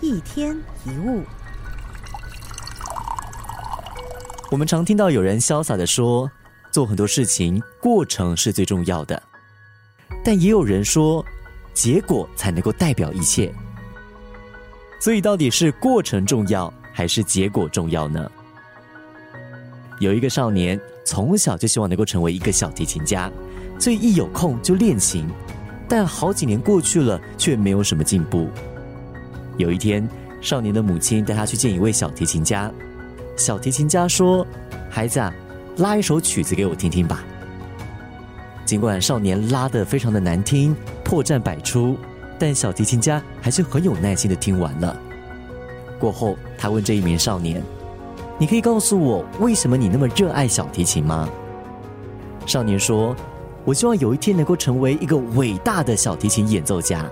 一天一物，我们常听到有人潇洒的说，做很多事情过程是最重要的，但也有人说，结果才能够代表一切。所以，到底是过程重要还是结果重要呢？有一个少年从小就希望能够成为一个小提琴家，所以一有空就练琴。但好几年过去了，却没有什么进步。有一天，少年的母亲带他去见一位小提琴家。小提琴家说：“孩子，啊，拉一首曲子给我听听吧。”尽管少年拉得非常的难听，破绽百出，但小提琴家还是很有耐心的听完了。过后，他问这一名少年：“你可以告诉我，为什么你那么热爱小提琴吗？”少年说。我希望有一天能够成为一个伟大的小提琴演奏家。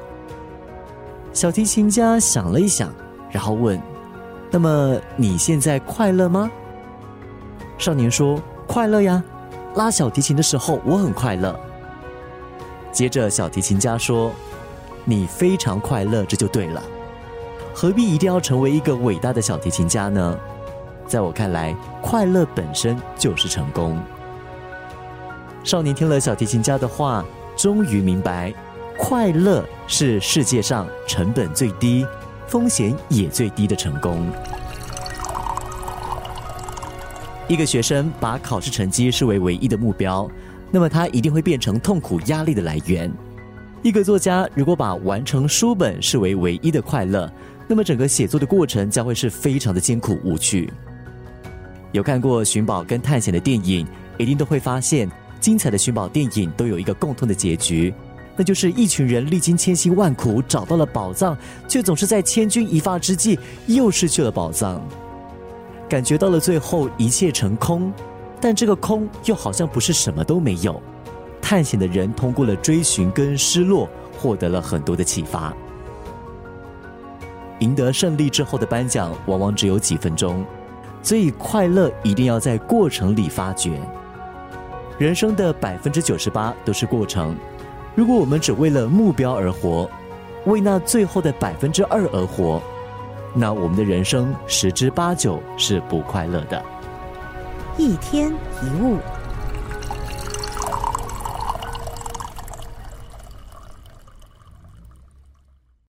小提琴家想了一想，然后问：“那么你现在快乐吗？”少年说：“快乐呀，拉小提琴的时候我很快乐。”接着小提琴家说：“你非常快乐，这就对了。何必一定要成为一个伟大的小提琴家呢？在我看来，快乐本身就是成功。”少年听了小提琴家的话，终于明白，快乐是世界上成本最低、风险也最低的成功。一个学生把考试成绩视为唯一的目标，那么他一定会变成痛苦压力的来源。一个作家如果把完成书本视为唯一的快乐，那么整个写作的过程将会是非常的艰苦无趣。有看过寻宝跟探险的电影，一定都会发现。精彩的寻宝电影都有一个共同的结局，那就是一群人历经千辛万苦找到了宝藏，却总是在千钧一发之际又失去了宝藏。感觉到了最后一切成空，但这个空又好像不是什么都没有。探险的人通过了追寻跟失落，获得了很多的启发。赢得胜利之后的颁奖往往只有几分钟，所以快乐一定要在过程里发掘。人生的百分之九十八都是过程，如果我们只为了目标而活，为那最后的百分之二而活，那我们的人生十之八九是不快乐的。一天一物。